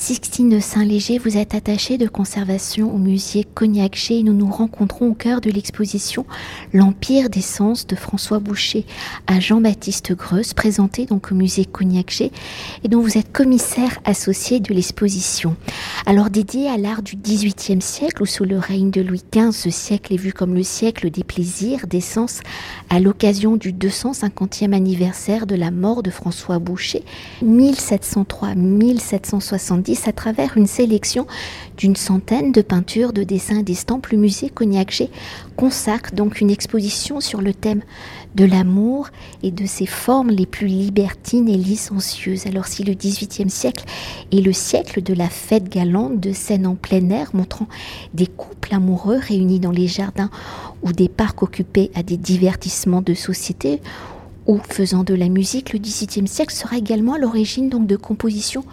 Sixtine Saint-Léger, vous êtes attachée de conservation au musée Cognac-G et nous nous rencontrons au cœur de l'exposition L'Empire des Sens de François Boucher à Jean-Baptiste Greuze, présenté donc au musée Cognac-G et dont vous êtes commissaire associé de l'exposition. Alors dédié à l'art du XVIIIe siècle ou sous le règne de Louis XV, ce siècle est vu comme le siècle des plaisirs, des sens à l'occasion du 250e anniversaire de la mort de François Boucher 1703-1770 à travers une sélection d'une centaine de peintures, de dessins d'estampes. Le musée Cognac-G consacre donc une exposition sur le thème de l'amour et de ses formes les plus libertines et licencieuses. Alors si le XVIIIe siècle est le siècle de la fête galante, de scènes en plein air montrant des couples amoureux réunis dans les jardins ou des parcs occupés à des divertissements de société, ou faisant de la musique, le XVIIIe siècle sera également à l'origine donc de compositions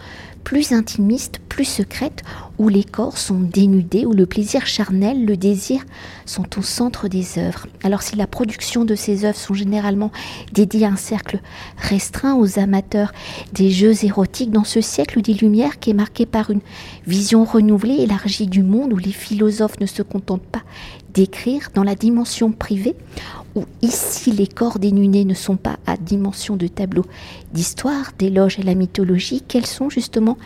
plus intimistes, plus secrètes, où les corps sont dénudés, où le plaisir charnel, le désir sont au centre des œuvres. Alors si la production de ces œuvres sont généralement dédiées à un cercle restreint aux amateurs des jeux érotiques, dans ce siècle des Lumières qui est marqué par une vision renouvelée, élargie du monde, où les philosophes ne se contentent pas d'écrire dans la dimension privée, où ici les corps dénudés ne sont pas à dimension de tableau d'histoire, d'éloge à la mythologie, quelles sont justement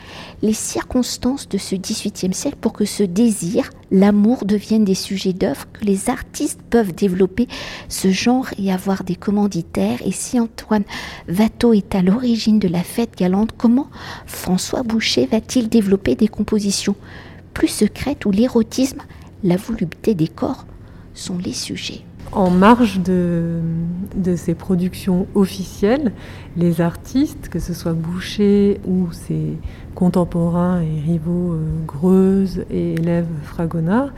les circonstances de ce XVIIIe siècle pour que ce désir, l'amour deviennent des sujets d'œuvre, que les artistes peuvent développer ce genre et avoir des commanditaires. Et si Antoine Watteau est à l'origine de la fête galante, comment François Boucher va-t-il développer des compositions plus secrètes où l'érotisme, la volupté des corps sont les sujets? En marge de, ces productions officielles, les artistes, que ce soit Boucher ou ses contemporains et rivaux euh, Greuze et élèves Fragonard,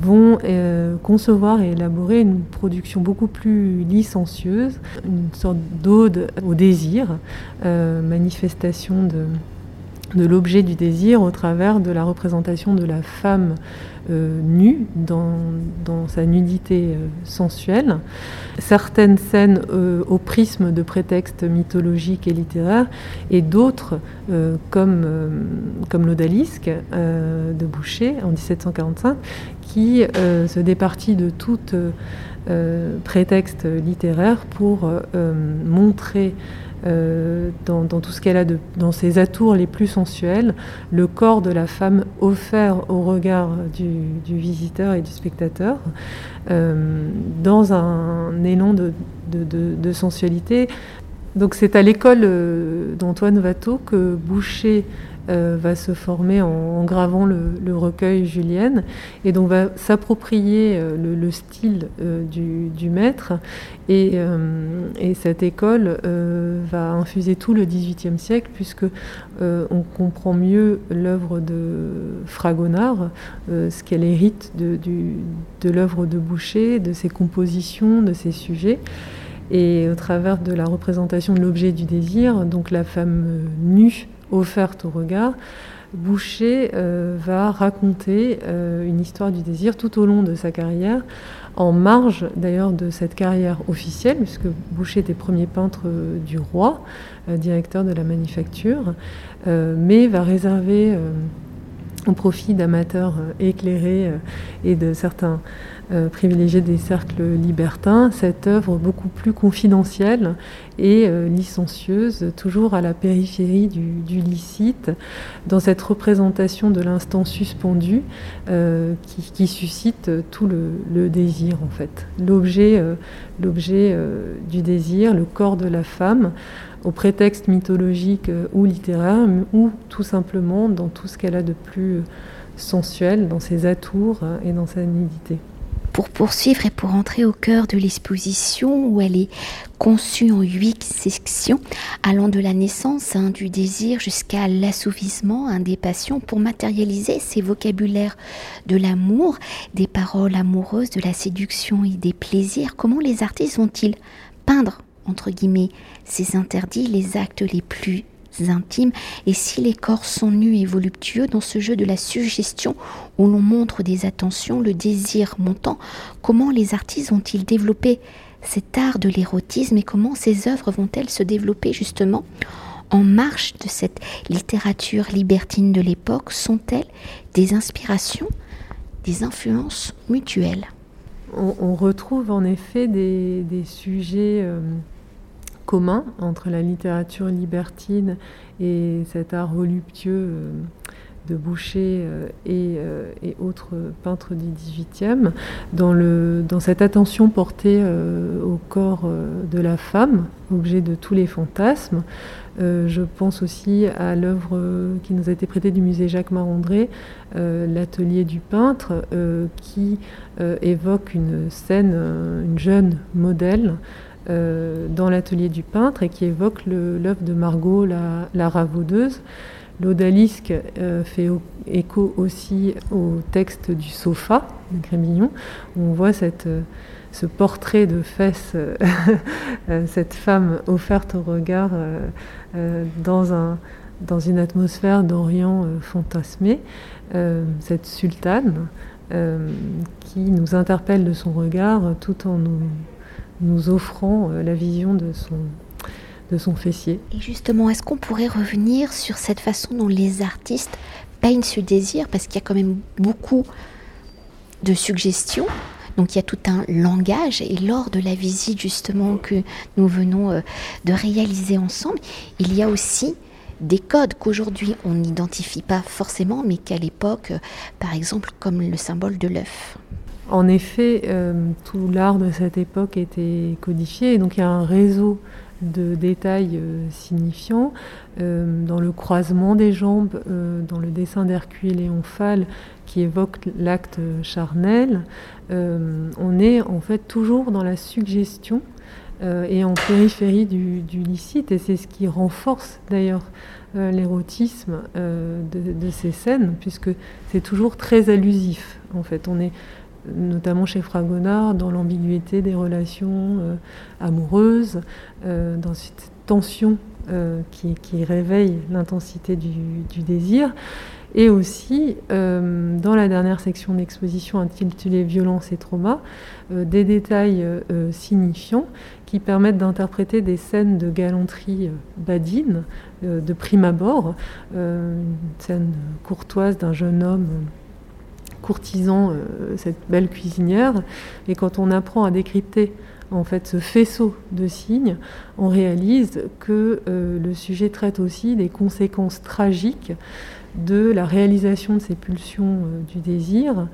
vont euh, concevoir et élaborer une production beaucoup plus licencieuse, une sorte d'ode au désir, euh, manifestation de, de l'objet du désir au travers de la représentation de la femme euh, nue dans, sa nudité euh, sensuelle. Certaines scènes euh, au prisme de prétextes mythologiques et littéraires et d'autres comme, comme l'Odalisque de Boucher en 1745 qui se départit de tout prétexte littéraire pour montrer euh, dans, tout ce qu'elle a dans ses atours les plus sensuels, le corps de la femme offert au regard du, visiteur et du spectateur, euh, dans un élan de, sensualité. Donc c'est à l'école euh, d'Antoine Watteau que Boucher euh, va se former en, gravant le, recueil Julienne et donc va s'approprier euh, le, style euh, du, maître et, cette école va infuser tout le XVIIIe siècle puisque on comprend mieux l'œuvre de Fragonard, ce qu'elle hérite de, de l'œuvre de Boucher, de ses compositions, de ses sujets. Et au travers de la représentation de l'objet du désir, donc la femme nue offerte au regard, Boucher euh, va raconter euh, une histoire du désir tout au long de sa carrière, en marge d'ailleurs de cette carrière officielle, puisque Boucher était premier peintre euh, du roi, directeur de la manufacture, mais va réserver au profit d'amateurs éclairés et de certains euh, privilégier des cercles libertins, cette œuvre beaucoup plus confidentielle et euh, licencieuse, toujours à la périphérie du, licite, dans cette représentation de l'instant suspendu euh, qui, suscite tout le, désir en fait. L'objet, l'objet du désir, le corps de la femme, au prétexte mythologique ou littéraire, ou tout simplement dans tout ce qu'elle a de plus sensuel, dans ses atours et dans sa nudité pour poursuivre et pour entrer au cœur de l'exposition où elle est conçue en huit sections, allant de la naissance hein, du désir jusqu'à l'assouvissement hein, des passions, pour matérialiser ces vocabulaires de l'amour, des paroles amoureuses, de la séduction et des plaisirs. Comment les artistes vont-ils peindre, entre guillemets, ces interdits, les actes les plus intimes et si les corps sont nus et voluptueux dans ce jeu de la suggestion où l'on montre des attentions, le désir montant, comment les artistes ont-ils développé cet art de l'érotisme et comment ces œuvres vont-elles se développer justement en marche de cette littérature libertine de l'époque? Sont-elles des inspirations, des influences mutuelles? On, retrouve en effet des, sujets euh, communs entre la littérature libertine et cet art voluptueux euh, de Boucher euh, euh, et, autres peintres du XVIIIe, dans, dans cette attention portée au corps de la femme, objet de tous les fantasmes. je pense aussi à l'œuvre qui nous a été prêtée du musée Jacques Marandré, l'atelier du peintre, qui évoque une scène, une jeune modèle dans l'atelier du peintre et qui évoque l'œuvre de Margot la, la. L'odalisque euh, fait écho aussi au texte du sofa de Grémillon, où on voit euh, ce portrait de fesses, euh, cette femme offerte au regard dans, un, dans une atmosphère d'Orient fantasmé, cette sultane qui nous interpelle de son regard tout en nous, nous offrant la vision de son, de son fessier. Et justement, est-ce qu'on pourrait revenir sur cette façon dont les artistes peignent ce désir? Parce qu'il y a quand même beaucoup de suggestions. Donc il y a tout un langage et lors de la visite justement que nous venons euh, de réaliser ensemble, il y a aussi des codes qu'aujourd'hui on n'identifie pas forcément, mais qu'à l'époque, euh, par exemple, comme le symbole de l'œuf. En effet, euh, tout l'art de cette époque était codifié, et donc il y a un réseau de détails euh, signifiants. Euh, dans le croisement des jambes, dans le dessin d'Hercule Léonphal qui évoque l'acte charnel, on est en fait toujours dans la suggestion et en périphérie du, licite, et c'est ce qui renforce d'ailleurs l'érotisme de, de, ces scènes, puisque c'est toujours très allusif. En fait, on est notamment chez Fragonard, dans l'ambiguïté des relations euh, amoureuses, euh, dans cette tension euh, qui, réveille l'intensité du, désir, et aussi dans la dernière section de l'exposition intitulée Violence et trauma, des détails signifiants qui permettent d'interpréter des scènes de galanterie badine de prime abord, une scène courtoise d'un jeune homme courtisan euh, cette belle cuisinière. Et quand on apprend à décrypter en fait ce faisceau de signes, on réalise que euh, le sujet traite aussi des conséquences tragiques de la réalisation de ces pulsions euh, du désir,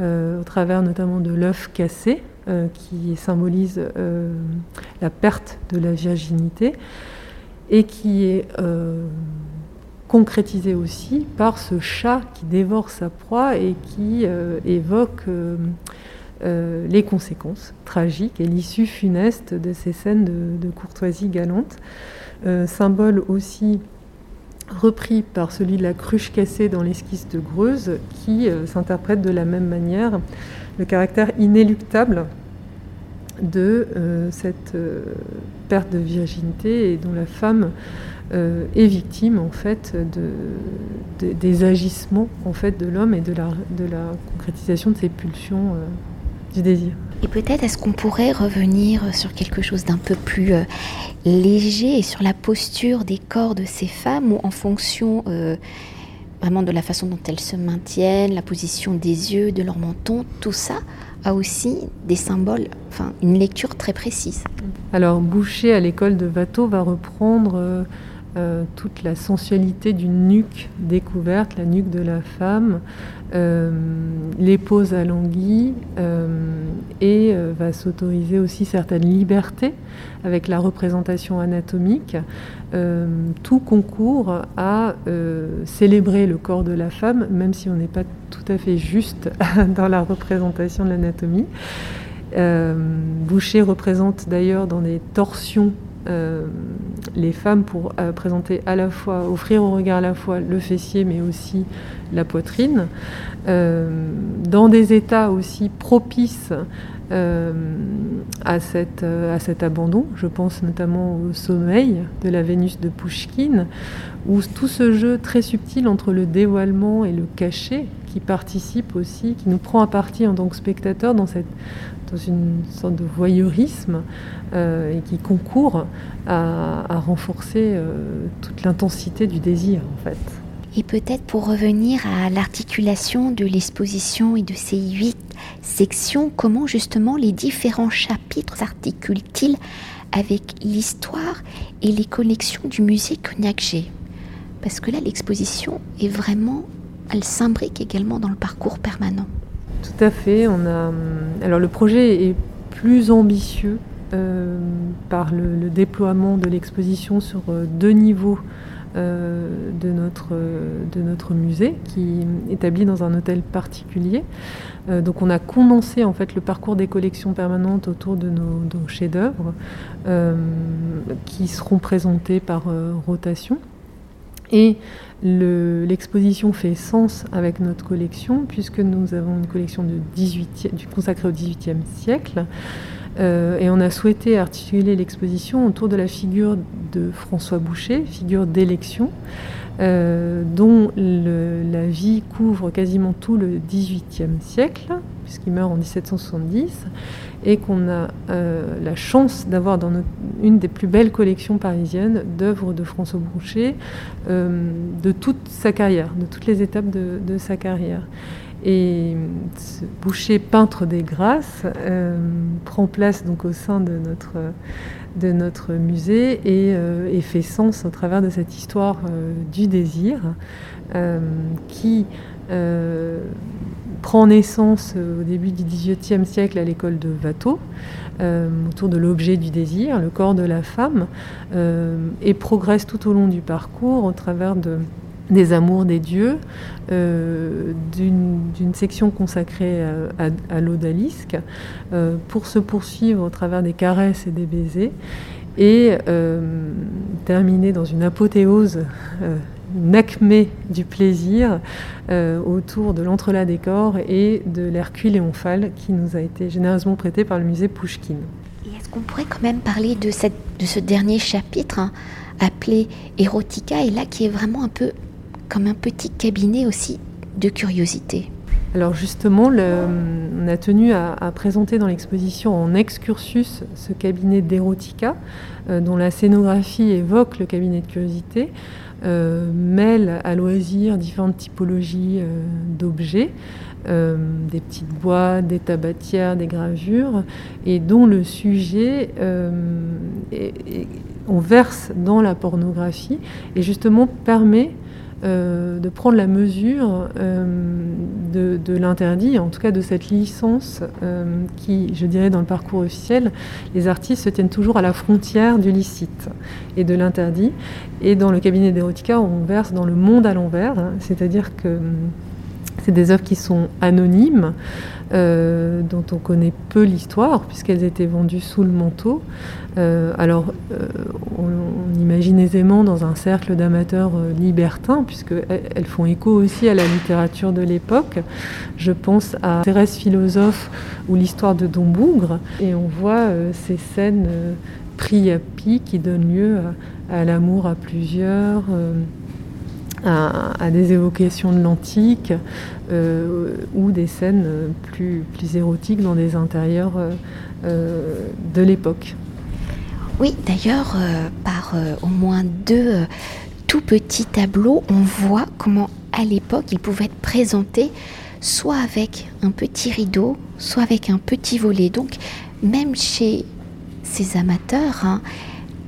au travers notamment de l'œuf cassé, qui symbolise la perte de la virginité, et qui est concrétisé aussi par ce chat qui dévore sa proie et qui euh, évoque euh, euh, les conséquences tragiques et l'issue funeste de ces scènes de, courtoisie galante. symbole aussi repris par celui de la cruche cassée dans l'esquisse de Greuze, qui s'interprète de la même manière le caractère inéluctable de cette perte de virginité et dont la femme euh, est victime en fait de, des agissements en fait de l'homme et de la, de la concrétisation de ses pulsions euh, du désir. Et peut-être est-ce qu'on pourrait revenir sur quelque chose d'un peu plus euh, léger et sur la posture des corps de ces femmes ou en fonction vraiment de la façon dont elles se maintiennent, la position des yeux, de leur menton, tout ça? A aussi des symboles, enfin une lecture très précise. Alors Boucher à l'école de Watteau va reprendre euh, toute la sensualité d'une nuque découverte, la nuque de la femme, euh, les poses alanguies euh, et va s'autoriser aussi certaines libertés avec la représentation anatomique. tout concourt à célébrer le corps de la femme, même si on n'est pas tout à fait juste dans la représentation de l'anatomie. Boucher représente d'ailleurs dans des torsions les femmes pour euh, présenter à la fois, offrir au regard à la fois le fessier mais aussi la poitrine, euh, dans des états aussi propices à, cette, à cet abandon. Je pense notamment au sommeil de la Vénus de Pushkin, où tout ce jeu très subtil entre le dévoilement et le cachet qui participe aussi, qui nous prend à partie en tant que spectateur dans, cette, dans une sorte de voyeurisme euh, et qui concourt à, renforcer euh, toute l'intensité du désir en fait. Et peut-être pour revenir à l'articulation de l'exposition et de ces huit sections, comment justement les différents chapitres s'articulent-ils avec l'histoire et les collections du musée Cognac-G Parce que là, l'exposition est vraiment elle s'imbrique également dans le parcours permanent. Tout à fait. On a, hum, alors le projet est plus ambitieux euh, par le, déploiement de l'exposition sur euh, deux niveaux de, notre, de notre musée qui est établi dans un hôtel particulier. donc on a condensé en fait le parcours des collections permanentes autour de nos, nos chefs-d'œuvre qui seront présentés par rotation. Et l'exposition fait sens avec notre collection, puisque nous avons une collection de 18, consacrée au XVIIIe siècle. Euh, et on a souhaité articuler l'exposition autour de la figure de François Boucher, figure d'élection, euh, dont la vie couvre quasiment tout le XVIIIe siècle, puisqu'il meurt en 1770, et qu'on a euh, la chance d'avoir dans une des plus belles collections parisiennes d'œuvres de François Boucher de toute sa carrière, de toutes les étapes de, sa carrière. Et ce Boucher, peintre des grâces, euh, prend place donc au sein de notre, de notre musée et, fait sens au travers de cette histoire du désir qui prend naissance euh, au début du XVIIIe siècle à l'école de Watteau, euh, autour de l'objet du désir, le corps de la femme, euh, et progresse tout au long du parcours au travers de, des amours des dieux, d'une section consacrée à, l'odalisque, pour se poursuivre au travers des caresses et des baisers, et terminer dans une apothéose une acmé du plaisir euh, autour de l'entrelac des corps et de l'Hercule Léonphal qui nous a été généreusement prêté par le musée Pouchkine. est-ce qu'on pourrait quand même parler de, cette, de ce dernier chapitre hein, appelé Erotica et là qui est vraiment un peu un petit cabinet aussi de curiosité. Alors justement, on a tenu à, présenter dans l'exposition en excursus ce cabinet d'Erotica, euh, dont la scénographie évoque le cabinet de curiosité, euh, mêle à loisir différentes typologies euh, d'objets, euh, des petites boîtes, des tabatières, des gravures, et dont le sujet, on verse dans la pornographie, et justement permet euh, de prendre la mesure euh, de, l'interdit, en tout cas de cette licence euh, qui, je dirais, dans le parcours officiel, les artistes se tiennent toujours à la frontière du licite et de l'interdit. Et dans le cabinet d'Erotica, on verse dans le monde à l'envers, hein, c'est-à-dire que c'est des œuvres qui sont anonymes, euh, dont on connaît peu l'histoire, puisqu'elles étaient vendues sous le manteau. Euh, alors, euh, on, imagine aisément dans un cercle d'amateurs libertins, puisqu'elles font écho aussi à la littérature de l'époque. Je pense à Thérèse Philosophe ou l'histoire de Don Bougre, et on voit ces scènes priapi qui donnent lieu à l'amour à plusieurs à, des évocations de l'antique euh, ou des scènes plus, plus érotiques dans des intérieurs euh, euh, de l'époque. Oui, d'ailleurs, par au moins deux tout petits tableaux, on voit comment à l'époque il pouvait être présenté soit avec un petit rideau, soit avec un petit volet. Donc, même chez ces amateurs, hein,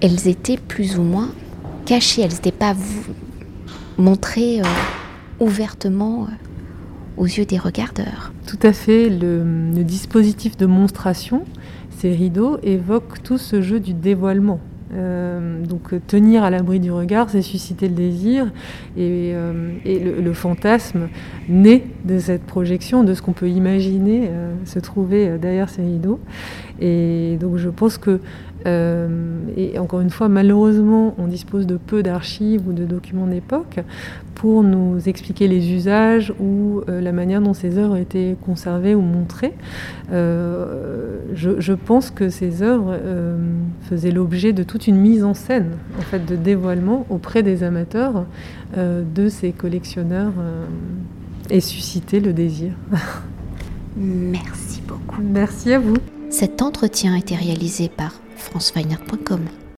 elles étaient plus ou moins cachées. Elles n'étaient pas montrer euh, ouvertement euh, aux yeux des regardeurs. Tout à fait. Le, dispositif de monstration, ces rideaux, évoque tout ce jeu du dévoilement. Euh, donc tenir à l'abri du regard, c'est susciter le désir et, le, fantasme naît de cette projection, de ce qu'on peut imaginer se trouver derrière ces rideaux. Et donc je pense que et encore une fois, malheureusement, on dispose de peu d'archives ou de documents d'époque pour nous expliquer les usages ou la manière dont ces œuvres étaient conservées ou montrées. Je, je, pense que ces œuvres faisaient l'objet de toute une mise en scène, en fait, de dévoilement auprès des amateurs de ces collectionneurs et susciter le désir. Merci beaucoup. Merci à vous. Cet entretien a été réalisé par franceweiner.com.